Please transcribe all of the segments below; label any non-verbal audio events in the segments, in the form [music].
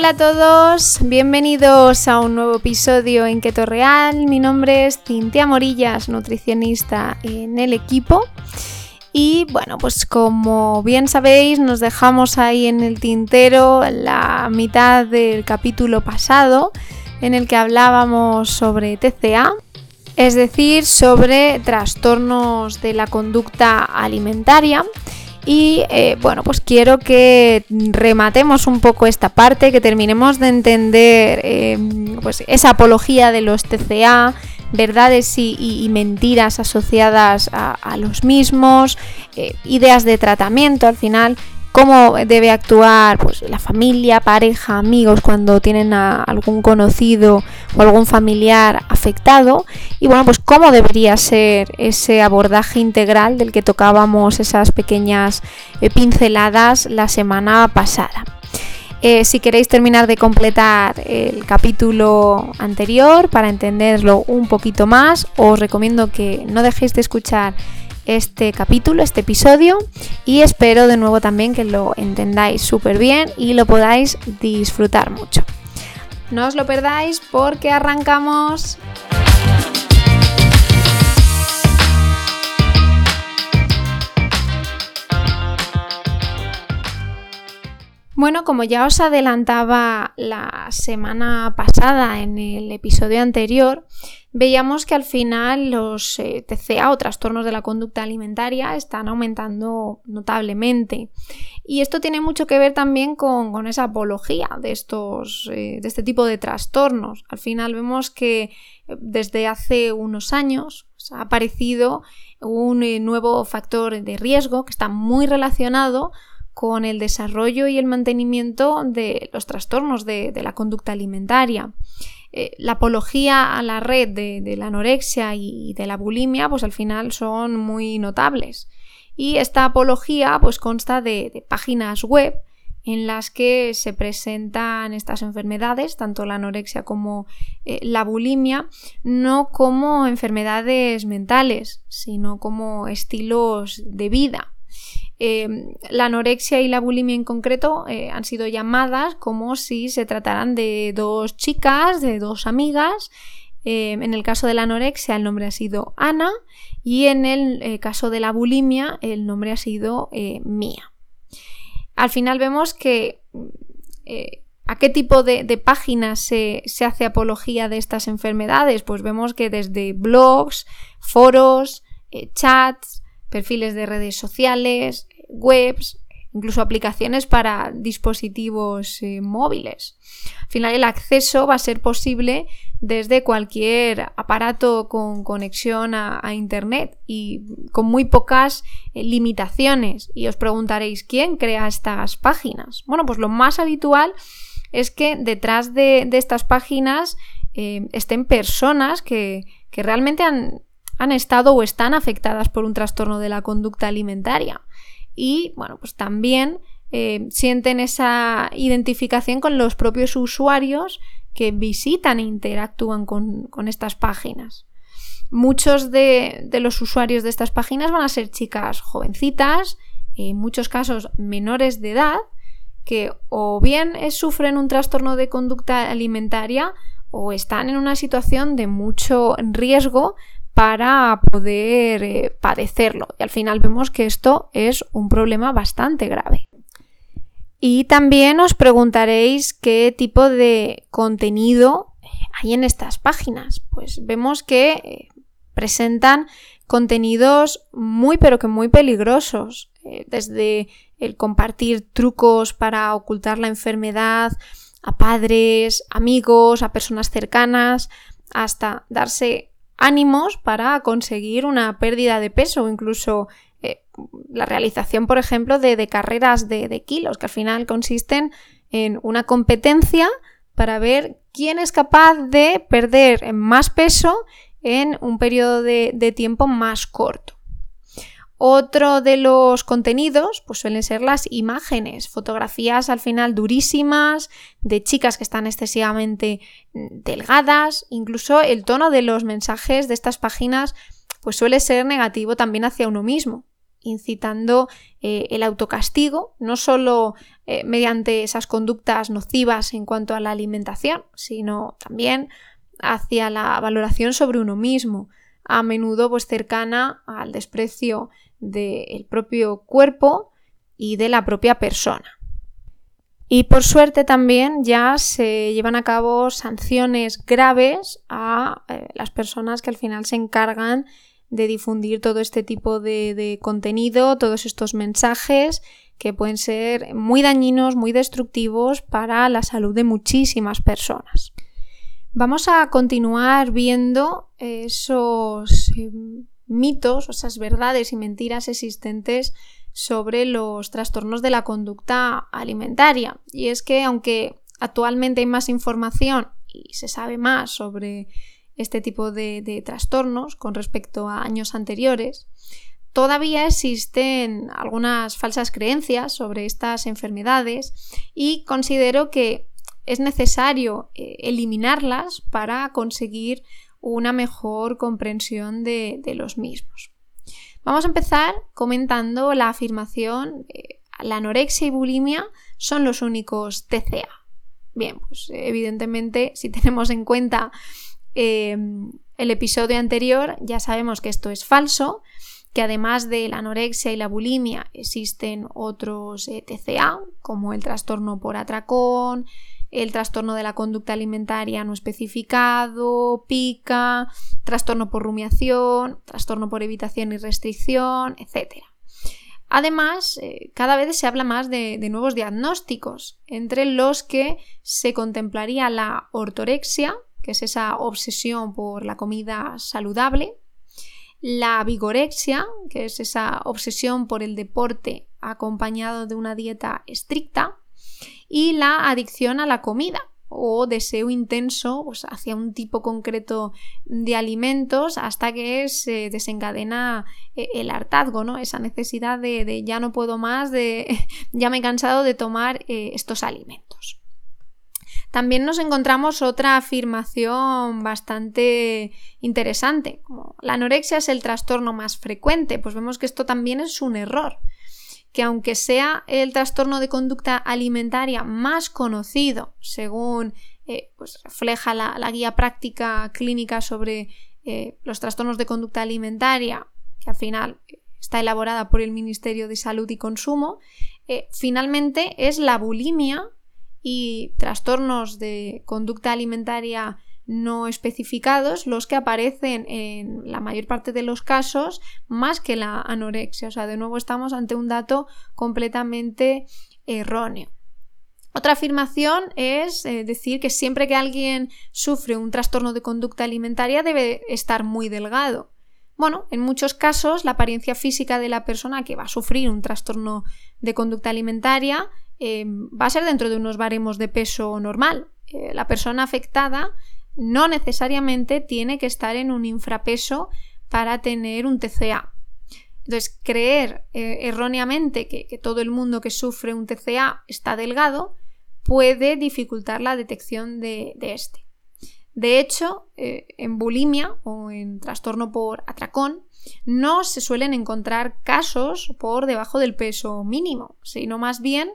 Hola a todos, bienvenidos a un nuevo episodio en Keto Real. Mi nombre es Cintia Morillas, nutricionista en el equipo. Y bueno, pues como bien sabéis, nos dejamos ahí en el tintero la mitad del capítulo pasado en el que hablábamos sobre TCA, es decir, sobre trastornos de la conducta alimentaria. Y eh, bueno, pues quiero que rematemos un poco esta parte, que terminemos de entender eh, pues esa apología de los TCA, verdades y, mentiras asociadas a, los mismos, eh, ideas de tratamiento al final, cómo debe actuar pues, la familia, pareja, amigos cuando tienen a algún conocido o algún familiar afectado y bueno, pues cómo debería ser ese abordaje integral del que tocábamos esas pequeñas eh, pinceladas la semana pasada. Eh, si queréis terminar de completar el capítulo anterior para entenderlo un poquito más, os recomiendo que no dejéis de escuchar este capítulo, este episodio y espero de nuevo también que lo entendáis súper bien y lo podáis disfrutar mucho. No os lo perdáis porque arrancamos. Bueno, como ya os adelantaba la semana pasada en el episodio anterior, veíamos que al final los eh, TCA o trastornos de la conducta alimentaria están aumentando notablemente. Y esto tiene mucho que ver también con, esa apología de, estos, eh, de este tipo de trastornos. Al final vemos que eh, desde hace unos años ha aparecido un nuevo factor de riesgo que está muy relacionado con el desarrollo y el mantenimiento de los trastornos de, la conducta alimentaria. Eh, la apología a la red de, la anorexia y de la bulimia, pues al final son muy notables. Y esta apología pues consta de, páginas web en las que se presentan estas enfermedades, tanto la anorexia como eh, la bulimia, no como enfermedades mentales, sino como estilos de vida. Em, la anorexia y la bulimia en concreto eh, han sido llamadas como si se trataran de dos chicas, de dos amigas. Em, en el caso de la anorexia el nombre ha sido Ana y en el eh, caso de la bulimia el nombre ha sido eh, Mía. Al final vemos que ¿A qué tipo de, páginas se, se, hace apología de estas enfermedades? Pues vemos que desde blogs, foros, chats, perfiles de redes sociales, webs, incluso aplicaciones para dispositivos eh, móviles. Al final el acceso va a ser posible desde cualquier aparato con conexión a, Internet y con muy pocas eh, limitaciones. Y os preguntaréis, ¿quién crea estas páginas? Bueno, pues lo más habitual es que detrás de, estas páginas eh, estén personas que, realmente han, han estado o están afectadas por un trastorno de la conducta alimentaria y bueno, pues también eh, sienten esa identificación con los propios usuarios que visitan e interactúan con, estas páginas. Muchos de, los usuarios de estas páginas van a ser chicas jovencitas, en muchos casos menores de edad, que o bien sufren un trastorno de conducta alimentaria o están en una situación de mucho riesgo para poder eh, padecerlo. Y al final vemos que esto es un problema bastante grave. Y también os preguntaréis qué tipo de contenido hay en estas páginas. Pues vemos que eh, presentan contenidos muy pero que muy peligrosos. Eh, desde el compartir trucos para ocultar la enfermedad a padres, amigos, a personas cercanas, hasta darse ánimos para conseguir una pérdida de peso incluso eh, la realización, por ejemplo, de, carreras de, kilos, que al final consisten en una competencia para ver quién es capaz de perder más peso en un periodo de tiempo más corto. Otro de los contenidos pues suelen ser las imágenes, fotografías al final durísimas de chicas que están excesivamente mm, delgadas, incluso el tono de los mensajes de estas páginas pues suele ser negativo también hacia uno mismo. incitando eh, el autocastigo, no solo eh, mediante esas conductas nocivas en cuanto a la alimentación, sino también hacia la valoración sobre uno mismo, a menudo pues cercana al desprecio del propio cuerpo y de la propia persona. Y por suerte también ya se llevan a cabo sanciones graves a eh, las personas que al final se encargan de difundir todo este tipo de, contenido, todos estos mensajes que pueden ser muy dañinos, muy destructivos para la salud de muchísimas personas. Vamos a continuar viendo esos eh, mitos, esas verdades y mentiras existentes sobre los trastornos de la conducta alimentaria. Y es que aunque actualmente hay más información y se sabe más sobre este tipo de, trastornos con respecto a años anteriores, todavía existen algunas falsas creencias sobre estas enfermedades y considero que es necesario eh, eliminarlas para conseguir una mejor comprensión de, los mismos. Vamos a empezar comentando la afirmación la anorexia y bulimia son los únicos TCA. Bien, pues evidentemente si tenemos en cuenta Em, el episodio anterior ya sabemos que esto es falso, que además de la anorexia y la bulimia existen otros eh, TCA, como el trastorno por atracón, el trastorno de la conducta alimentaria no especificado, pica, trastorno por rumiación, trastorno por evitación y restricción, etc. Además, eh, cada vez se habla más de, nuevos diagnósticos, entre los que se contemplaría la ortorexia, que es esa obsesión por la comida saludable, la vigorexia, que es esa obsesión por el deporte acompañado de una dieta estricta, y la adicción a la comida o deseo intenso hacia un tipo concreto de alimentos hasta que se desencadena eh, el hartazgo, esa necesidad de, ya no puedo más, de [laughs] ya me he cansado de tomar eh, estos alimentos. También nos encontramos otra afirmación bastante interesante, como la anorexia es el trastorno más frecuente, pues vemos que esto también es un error que aunque sea el trastorno de conducta alimentaria más conocido, según eh, pues refleja la, guía práctica clínica sobre eh, los trastornos de conducta alimentaria, que al final está elaborada por el Ministerio de Salud y Consumo, eh, finalmente es la bulimia y trastornos de conducta alimentaria no especificados los que aparecen en la mayor parte de los casos más que la anorexia. O sea, de nuevo estamos ante un dato completamente erróneo. Otra afirmación es eh, decir que siempre que alguien sufre un trastorno de conducta alimentaria debe estar muy delgado. Bueno, en muchos casos la apariencia física de la persona que va a sufrir un trastorno de conducta alimentaria eh, va a ser dentro de unos baremos de peso normal. Eh, la persona afectada no necesariamente tiene que estar en un infrapeso para tener un TCA. Entonces, creer eh, erróneamente que, todo el mundo que sufre un TCA está delgado puede dificultar la detección de, este. De hecho, en bulimia o en trastorno por atracón no se suelen encontrar casos por debajo del peso mínimo, sino más bien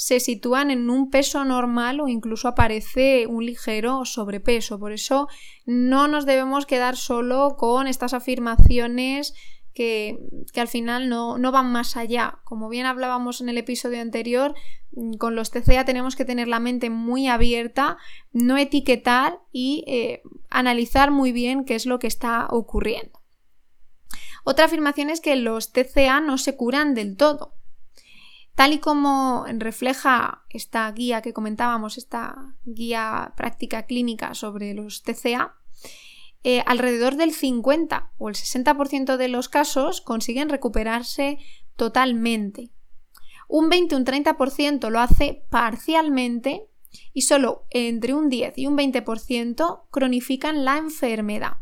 se sitúan en un peso normal o incluso aparece un ligero sobrepeso. Por eso no nos debemos quedar solo con estas afirmaciones que, al final no, van más allá. Como bien hablábamos en el episodio anterior, mm, con los TCA tenemos que tener la mente muy abierta, no etiquetar y eh, analizar muy bien qué es lo que está ocurriendo. Otra afirmación es que los TCA no se curan del todo. Tal y como refleja esta guía que comentábamos, esta guía práctica clínica sobre los TCA, eh, alrededor del 50 o el 60% de los casos consiguen recuperarse totalmente. Un 20 o un 30% lo hace parcialmente y solo entre un 10 y un 20% cronifican la enfermedad.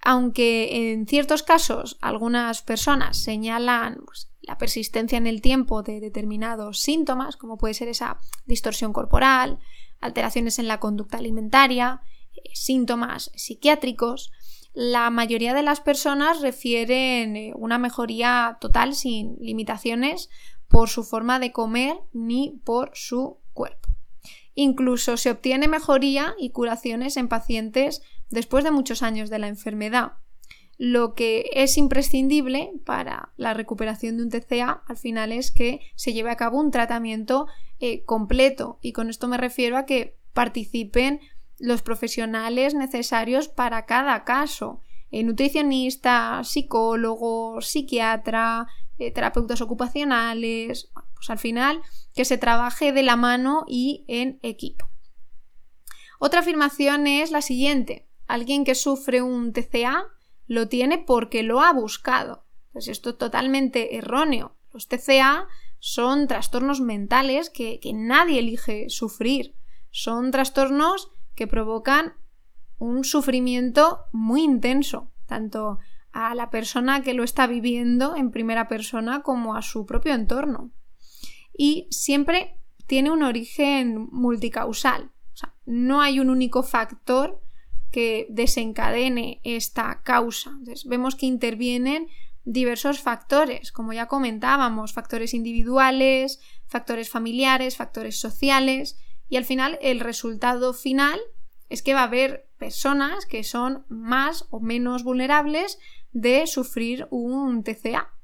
Aunque en ciertos casos algunas personas señalan pues, la persistencia en el tiempo de determinados síntomas, como puede ser esa distorsión corporal, alteraciones en la conducta alimentaria, eh, síntomas psiquiátricos, la mayoría de las personas refieren eh, una mejoría total sin limitaciones por su forma de comer ni por su cuerpo. Incluso se obtiene mejoría y curaciones en pacientes después de muchos años de la enfermedad. Lo que es imprescindible para la recuperación de un TCA al final es que se lleve a cabo un tratamiento eh, completo y con esto me refiero a que participen los profesionales necesarios para cada caso. Eh, nutricionista, psicólogo, psiquiatra, eh, terapeutas ocupacionales, pues al final que se trabaje de la mano y en equipo. Otra afirmación es la siguiente. Alguien que sufre un TCA lo tiene porque lo ha buscado. Pues esto es totalmente erróneo. Los TCA son trastornos mentales que, nadie elige sufrir. Son trastornos que provocan un sufrimiento muy intenso, tanto a la persona que lo está viviendo en primera persona como a su propio entorno. Y siempre tiene un origen multicausal. No hay un único factor que desencadene esta causa. vemos que intervienen diversos factores, como ya comentábamos, factores individuales, factores familiares, factores sociales, y al final el resultado final es que va a haber personas que son más o menos vulnerables de sufrir un TCA,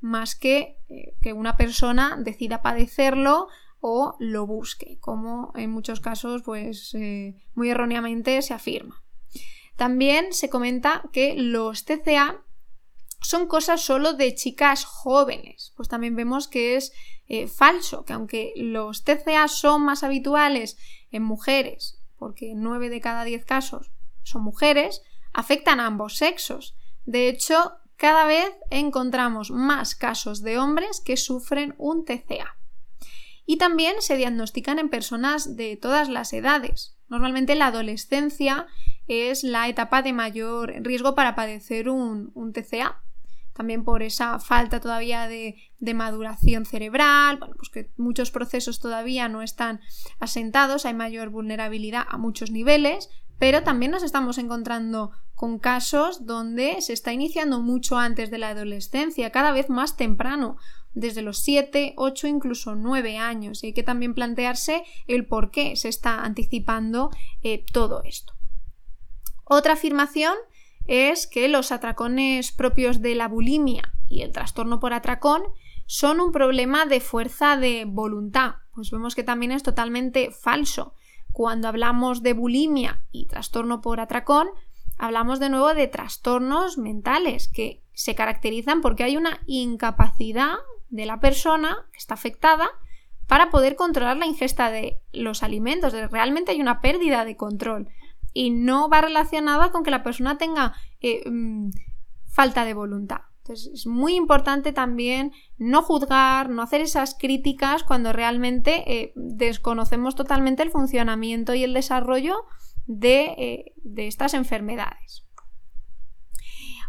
más que eh, que una persona decida padecerlo o lo busque, como en muchos casos pues eh, muy erróneamente se afirma. También se comenta que los TCA son cosas solo de chicas jóvenes. Pues también vemos que es eh, falso, que aunque los TCA son más habituales en mujeres, porque 9 de cada 10 casos son mujeres, afectan a ambos sexos. De hecho, cada vez encontramos más casos de hombres que sufren un TCA. Y también se diagnostican en personas de todas las edades. Normalmente la adolescencia es la etapa de mayor riesgo para padecer un, TCA. También por esa falta todavía de, maduración cerebral, bueno, pues que muchos procesos todavía no están asentados, hay mayor vulnerabilidad a muchos niveles, pero también nos estamos encontrando con casos donde se está iniciando mucho antes de la adolescencia, cada vez más temprano, desde los 7, 8, incluso 9 años. Y hay que también plantearse el por qué se está anticipando eh, todo esto. Otra afirmación es que los atracones propios de la bulimia y el trastorno por atracón son un problema de fuerza de voluntad. Pues vemos que también es totalmente falso. Cuando hablamos de bulimia y trastorno por atracón, hablamos de nuevo de trastornos mentales que se caracterizan porque hay una incapacidad de la persona que está afectada para poder controlar la ingesta de los alimentos. Realmente hay una pérdida de control y no va relacionada con que la persona tenga eh, mm, falta de voluntad. Entonces es muy importante también no juzgar, no hacer esas críticas cuando realmente eh, desconocemos totalmente el funcionamiento y el desarrollo de, eh, de estas enfermedades.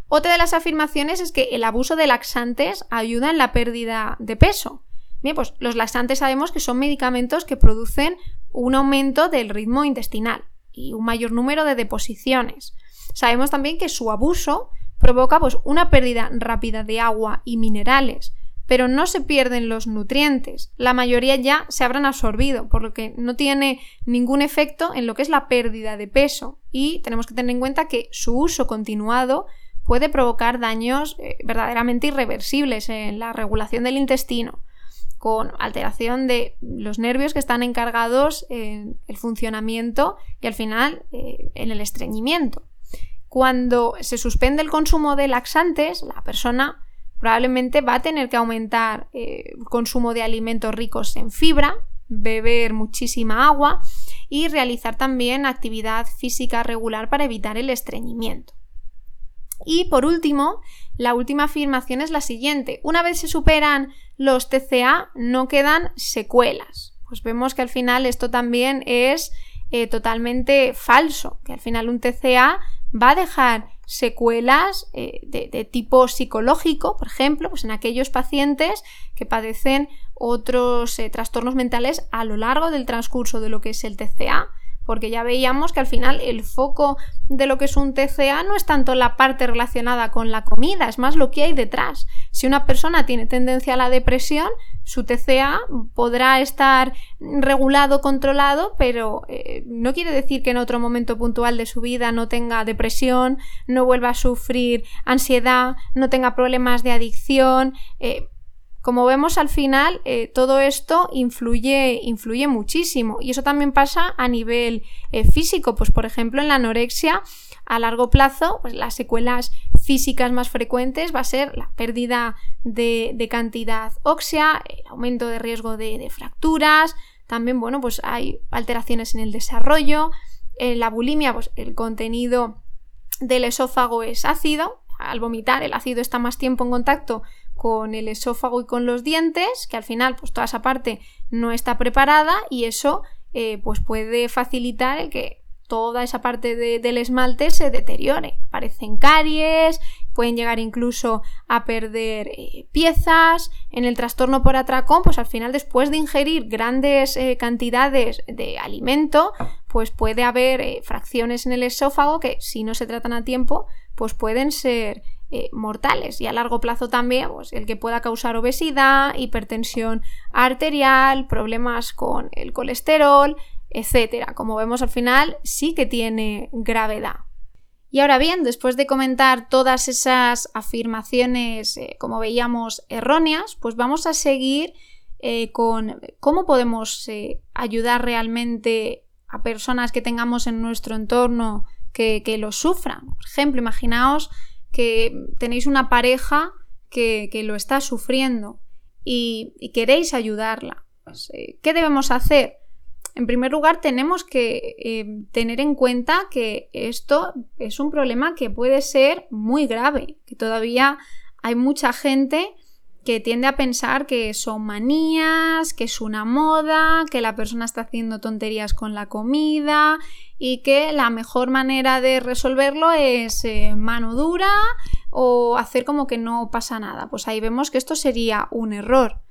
Otra de las afirmaciones es que el abuso de laxantes ayuda en la pérdida de peso. Bien, pues los laxantes sabemos que son medicamentos que producen un aumento del ritmo intestinal y un mayor número de deposiciones. Sabemos también que su abuso provoca pues, una pérdida rápida de agua y minerales, pero no se pierden los nutrientes. La mayoría ya se habrán absorbido, por lo que no tiene ningún efecto en lo que es la pérdida de peso. Y tenemos que tener en cuenta que su uso continuado puede provocar daños eh, verdaderamente irreversibles en la regulación del intestino, con alteración de los nervios que están encargados en el funcionamiento y al final eh, en el estreñimiento. Cuando se suspende el consumo de laxantes, la persona probablemente va a tener que aumentar eh, el consumo de alimentos ricos en fibra, beber muchísima agua y realizar también actividad física regular para evitar el estreñimiento. Y por último, la última afirmación es la siguiente. Una vez se superan los TCA, no quedan secuelas. Pues vemos que al final esto también es eh, totalmente falso, que al final un TCA va a dejar secuelas eh, de, tipo psicológico, por ejemplo, pues en aquellos pacientes que padecen otros eh, trastornos mentales a lo largo del transcurso de lo que es el TCA, porque ya veíamos que al final el foco de lo que es un TCA no es tanto la parte relacionada con la comida, es más lo que hay detrás. Si una persona tiene tendencia a la depresión, su TCA podrá estar regulado, controlado, pero eh, no quiere decir que en otro momento puntual de su vida no tenga depresión, no vuelva a sufrir ansiedad, no tenga problemas de adicción. Eh, como vemos al final, eh, todo esto influye, influye muchísimo. Y eso también pasa a nivel eh, físico. Pues por ejemplo, en la anorexia, a largo plazo, pues las secuelas físicas más frecuentes va a ser la pérdida de, cantidad ósea, el aumento de riesgo de, fracturas, también, bueno, pues hay alteraciones en el desarrollo, en la bulimia, pues el contenido del esófago es ácido, al vomitar el ácido está más tiempo en contacto con el esófago y con los dientes, que al final pues toda esa parte no está preparada y eso eh, pues puede facilitar el que toda esa parte del esmalte se deteriore. Aparecen caries, pueden llegar incluso a perder eh, piezas. En el trastorno por atracón, pues al final después de ingerir grandes eh, cantidades de alimento, pues puede haber fracciones en el esófago que si no se tratan a tiempo, pues pueden ser eh, mortales y a largo plazo también pues, el que pueda causar obesidad, hipertensión arterial, problemas con el colesterol, etcétera. Como vemos al final sí que tiene gravedad. Y ahora bien, después de comentar todas esas afirmaciones, eh, como veíamos, erróneas, pues vamos a seguir eh, con cómo podemos ayudar realmente a personas que tengamos en nuestro entorno que, que lo sufran. Por ejemplo, imaginaos que tenéis una pareja que, lo está sufriendo y, queréis ayudarla. Pues, eh, ¿Qué debemos hacer? En primer lugar, tenemos que eh, tener en cuenta que esto es un problema que puede ser muy grave, que todavía hay mucha gente que tiende a pensar que son manías, que es una moda, que la persona está haciendo tonterías con la comida y que la mejor manera de resolverlo es eh, mano dura o hacer como que no pasa nada. Pues ahí vemos que esto sería un error.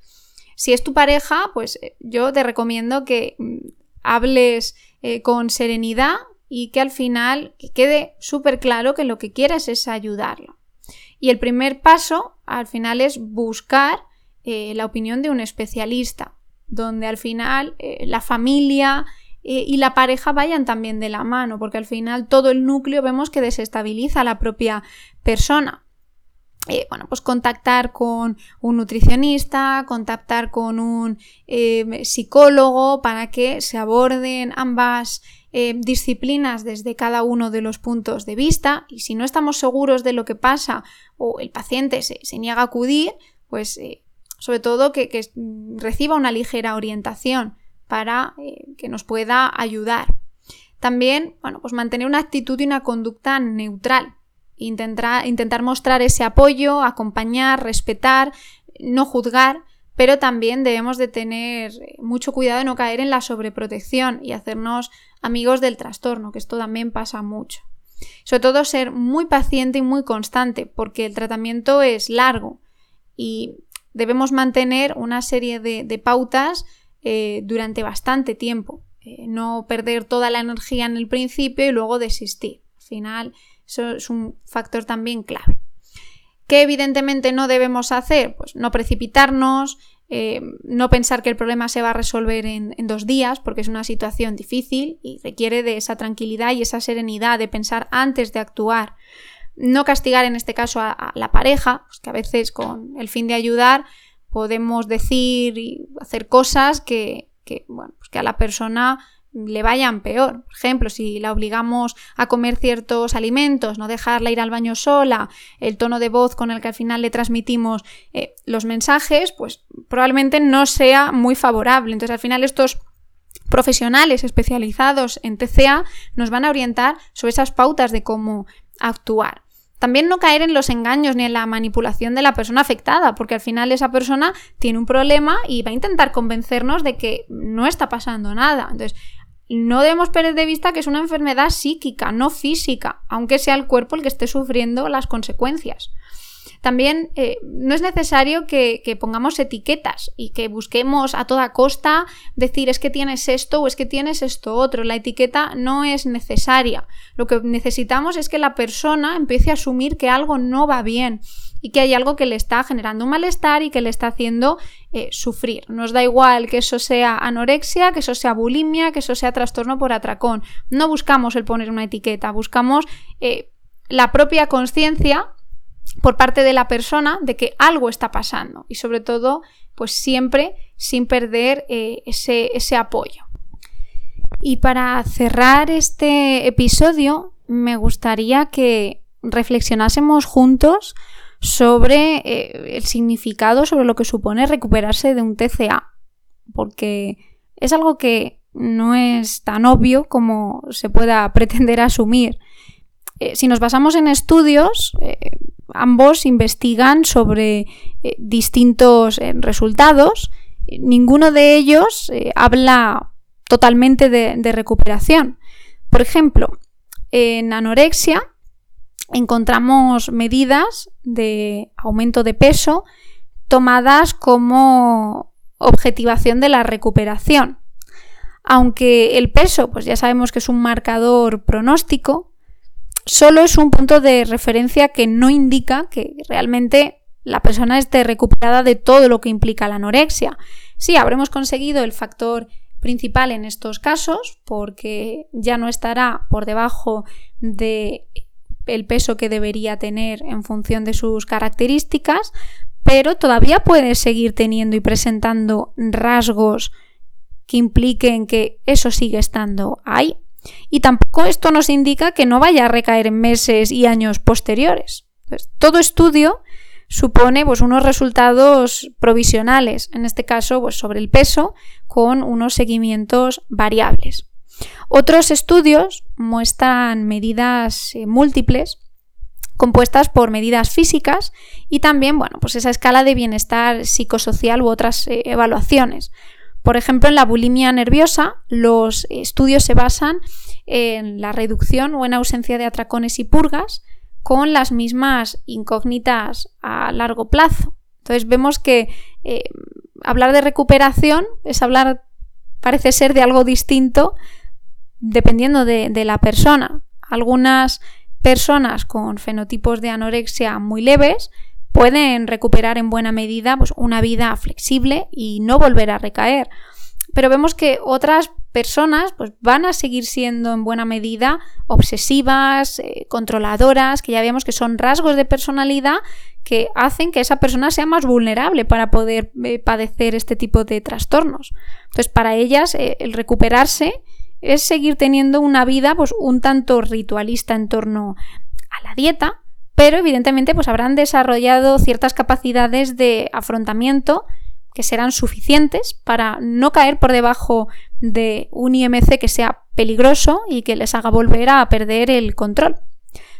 Si es tu pareja, pues eh, yo te recomiendo que mm, hables eh, con serenidad y que al final quede súper claro que lo que quieres es ayudarlo. Y el primer paso, al final, es buscar eh, la opinión de un especialista, donde al final eh, la familia eh, y la pareja vayan también de la mano, porque al final todo el núcleo vemos que desestabiliza a la propia persona. bueno, pues contactar con un nutricionista, contactar con un psicólogo para que se aborden ambas eh, disciplinas desde cada uno de los puntos de vista y si no estamos seguros de lo que pasa o el paciente se, niega a acudir, pues eh, sobre todo que, reciba una ligera orientación para eh, que nos pueda ayudar. También, bueno, pues mantener una actitud y una conducta neutral. Intentar, intentar mostrar ese apoyo, acompañar, respetar, no juzgar pero también debemos de tener mucho cuidado de no caer en la sobreprotección y hacernos amigos del trastorno, que esto también pasa mucho. Sobre todo ser muy paciente y muy constante, porque el tratamiento es largo y debemos mantener una serie de, pautas eh, durante bastante tiempo. Eh, no perder toda la energía en el principio y luego desistir. Al final, eso es un factor también clave. ¿Qué evidentemente no debemos hacer? Pues no precipitarnos, eh, no pensar que el problema se va a resolver en, dos días, porque es una situación difícil y requiere de esa tranquilidad y esa serenidad de pensar antes de actuar. No castigar en este caso a, la pareja, pues que a veces con el fin de ayudar podemos decir y hacer cosas que, que, bueno, pues que a la persona le vayan peor. Por ejemplo, si la obligamos a comer ciertos alimentos, no dejarla ir al baño sola, el tono de voz con el que al final le transmitimos eh, los mensajes, pues probablemente no sea muy favorable. Entonces, al final estos profesionales especializados en TCA nos van a orientar sobre esas pautas de cómo actuar. También no caer en los engaños ni en la manipulación de la persona afectada, porque al final esa persona tiene un problema y va a intentar convencernos de que no está pasando nada. Entonces, no debemos perder de vista que es una enfermedad psíquica, no física, aunque sea el cuerpo el que esté sufriendo las consecuencias. También eh, no es necesario que, pongamos etiquetas y que busquemos a toda costa decir es que tienes esto o es que tienes esto otro. La etiqueta no es necesaria. Lo que necesitamos es que la persona empiece a asumir que algo no va bien y que hay algo que le está generando un malestar y que le está haciendo eh, sufrir. Nos da igual que eso sea anorexia, que eso sea bulimia, que eso sea trastorno por atracón. No buscamos el poner una etiqueta, buscamos eh, la propia conciencia por parte de la persona de que algo está pasando y sobre todo pues siempre sin perder eh, ese, ese apoyo. Y para cerrar este episodio me gustaría que reflexionásemos juntos sobre eh, el significado, sobre lo que supone recuperarse de un TCA, porque es algo que no es tan obvio como se pueda [laughs] pretender asumir. Eh, si nos basamos en estudios, ambos investigan sobre distintos resultados. Ninguno de ellos habla totalmente de recuperación. Por ejemplo, en anorexia encontramos medidas de aumento de peso tomadas como objetivación de la recuperación. Aunque el peso, pues ya sabemos que es un marcador pronóstico, solo es un punto de referencia que no indica que realmente la persona esté recuperada de todo lo que implica la anorexia. Sí, habremos conseguido el factor principal en estos casos porque ya no estará por debajo de el peso que debería tener en función de sus características, pero todavía puede seguir teniendo y presentando rasgos que impliquen que eso sigue estando ahí. Y tampoco esto nos indica que no vaya a recaer en meses y años posteriores. todo estudio supone pues, unos resultados provisionales, en este caso pues, sobre el peso, con unos seguimientos variables. Otros estudios muestran medidas eh, múltiples compuestas por medidas físicas y también, bueno, pues esa escala de bienestar psicosocial u otras eh, evaluaciones. Por ejemplo, en la bulimia nerviosa, los estudios se basan en la reducción o en ausencia de atracones y purgas con las mismas incógnitas a largo plazo. Entonces vemos que eh, hablar de recuperación es hablar, parece ser, de algo distinto dependiendo de, la persona. Algunas personas con fenotipos de anorexia muy leves pueden recuperar en buena medida pues, una vida flexible y no volver a recaer. Pero vemos que otras personas pues, van a seguir siendo en buena medida obsesivas, eh, controladoras, que ya vemos que son rasgos de personalidad que hacen que esa persona sea más vulnerable para poder eh, padecer este tipo de trastornos. Entonces, para ellas, eh, el recuperarse es seguir teniendo una vida pues un tanto ritualista en torno a la dieta, pero evidentemente pues habrán desarrollado ciertas capacidades de afrontamiento que serán suficientes para no caer por debajo de un IMC que sea peligroso y que les haga volver a perder el control.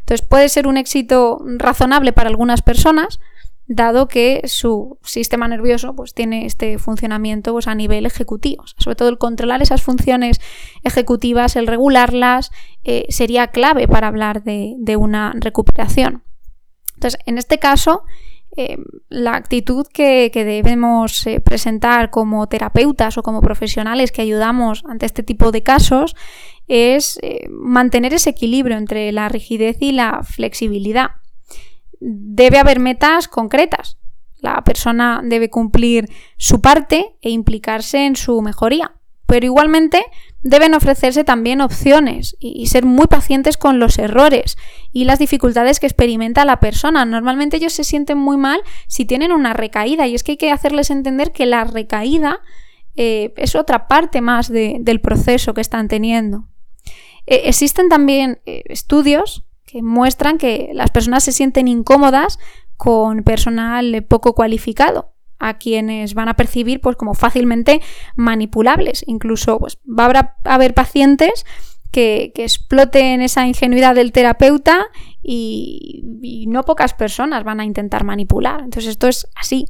Entonces puede ser un éxito razonable para algunas personas, dado que su sistema nervioso pues, tiene este funcionamiento pues, a nivel ejecutivo. Sobre todo el controlar esas funciones ejecutivas, el regularlas, eh, sería clave para hablar de, una recuperación. Entonces, en este caso, eh, la actitud que, debemos eh, presentar como terapeutas o como profesionales que ayudamos ante este tipo de casos es mantener ese equilibrio entre la rigidez y la flexibilidad debe haber metas concretas. La persona debe cumplir su parte e implicarse en su mejoría. Pero igualmente deben ofrecerse también opciones y, ser muy pacientes con los errores y las dificultades que experimenta la persona. Normalmente ellos se sienten muy mal si tienen una recaída y es que hay que hacerles entender que la recaída eh, es otra parte más del proceso que están teniendo. Eh, existen también eh, estudios que muestran que las personas se sienten incómodas con personal poco cualificado a quienes van a percibir pues como fácilmente manipulables. Incluso pues, va a haber pacientes que, exploten esa ingenuidad del terapeuta y, y, no pocas personas van a intentar manipular. Entonces esto es así.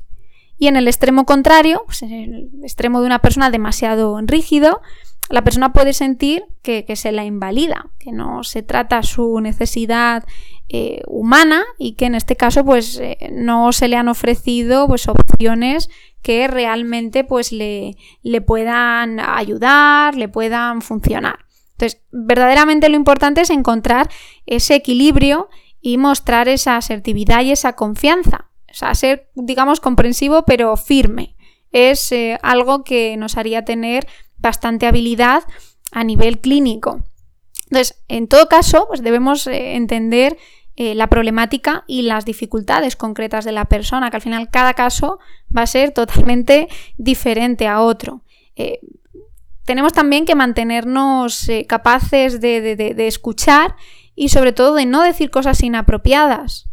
Y en el extremo contrario, pues en el extremo de una persona demasiado rígido, la persona puede sentir que, se la invalida, que no se trata su necesidad eh, humana y que en este caso pues eh, no se le han ofrecido pues opciones que realmente pues le, le puedan ayudar, le puedan funcionar. Entonces, verdaderamente lo importante es encontrar ese equilibrio y mostrar esa asertividad y esa confianza. O sea, ser, digamos, comprensivo pero firme. Es eh, algo que nos haría tener bastante habilidad a nivel clínico. Entonces, en todo caso, pues debemos eh, entender eh, la problemática y las dificultades concretas de la persona, que al final cada caso va a ser totalmente diferente a otro. Tenemos también que mantenernos capaces de, escuchar y sobre todo de no decir cosas inapropiadas.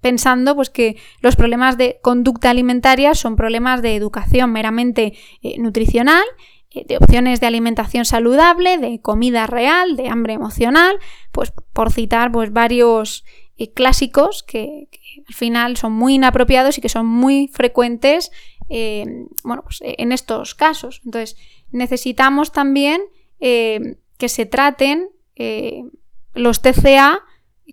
Pensando pues que los problemas de conducta alimentaria son problemas de educación meramente nutricional eh, de opciones de alimentación saludable, de comida real, de hambre emocional, pues por citar pues varios eh, clásicos que, al final son muy inapropiados y que son muy frecuentes eh, bueno, pues, en estos casos. Entonces, necesitamos también que se traten los TCA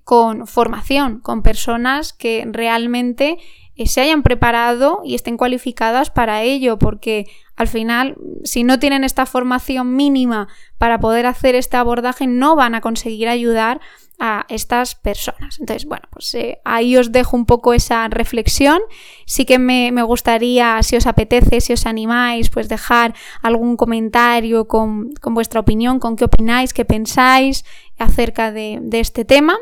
con formación, con personas que realmente se hayan preparado y estén cualificadas para ello, porque al final, si no tienen esta formación mínima para poder hacer este abordaje, no van a conseguir ayudar a estas personas. Entonces, bueno, pues eh, ahí os dejo un poco esa reflexión. Sí que me, gustaría, si os apetece, si os animáis, pues dejar algún comentario con, vuestra opinión, con qué opináis, qué pensáis acerca de este tema.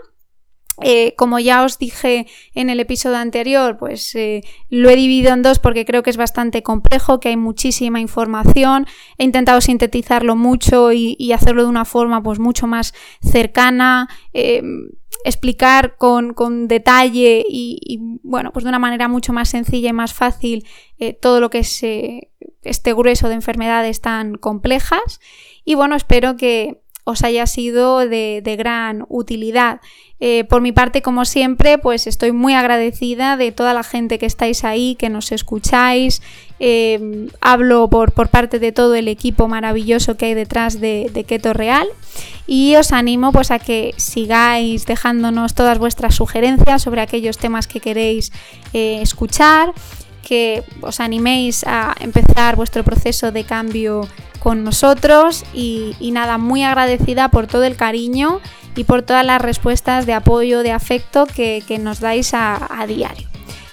Eh, como ya os dije en el episodio anterior, pues eh, lo he dividido en dos porque creo que es bastante complejo, que hay muchísima información. He intentado sintetizarlo mucho y, hacerlo de una forma pues mucho más cercana, eh, explicar con, detalle y, bueno, pues de una manera mucho más sencilla y más fácil todo lo que es este grueso de enfermedades tan complejas. Y bueno, espero que os haya sido de, gran utilidad. Eh, por mi parte, como siempre, pues estoy muy agradecida de toda la gente que estáis ahí, que nos escucháis. Eh, hablo por, parte de todo el equipo maravilloso que hay detrás de, Keto Real y os animo pues a que sigáis dejándonos todas vuestras sugerencias sobre aquellos temas que queréis eh, escuchar que os animéis a empezar vuestro proceso de cambio con nosotros y, nada, muy agradecida por todo el cariño y por todas las respuestas de apoyo, de afecto que, nos dais a, a diario.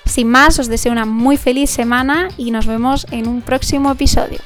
Sin más, os deseo una muy feliz semana y nos vemos en un próximo episodio.